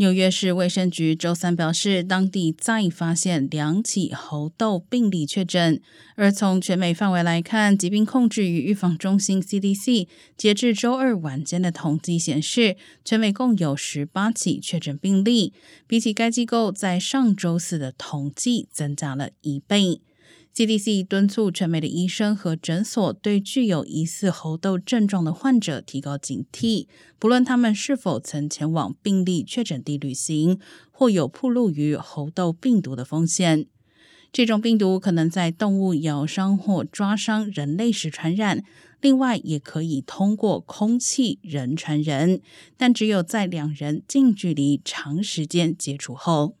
纽约市卫生局周三表示，当地再发现两起猴痘病例确诊。而从全美范围来看，疾病控制与预防中心 （CDC） 截至周二晚间的统计显示，全美共有十八起确诊病例，比起该机构在上周四的统计增加了一倍。CDC 敦促全美的医生和诊所对具有疑似猴痘症状的患者提高警惕，不论他们是否曾前往病例确诊地旅行，或有暴露于猴痘病毒的风险。这种病毒可能在动物咬伤或抓伤人类时传染，另外也可以通过空气人传人，但只有在两人近距离长时间接触后。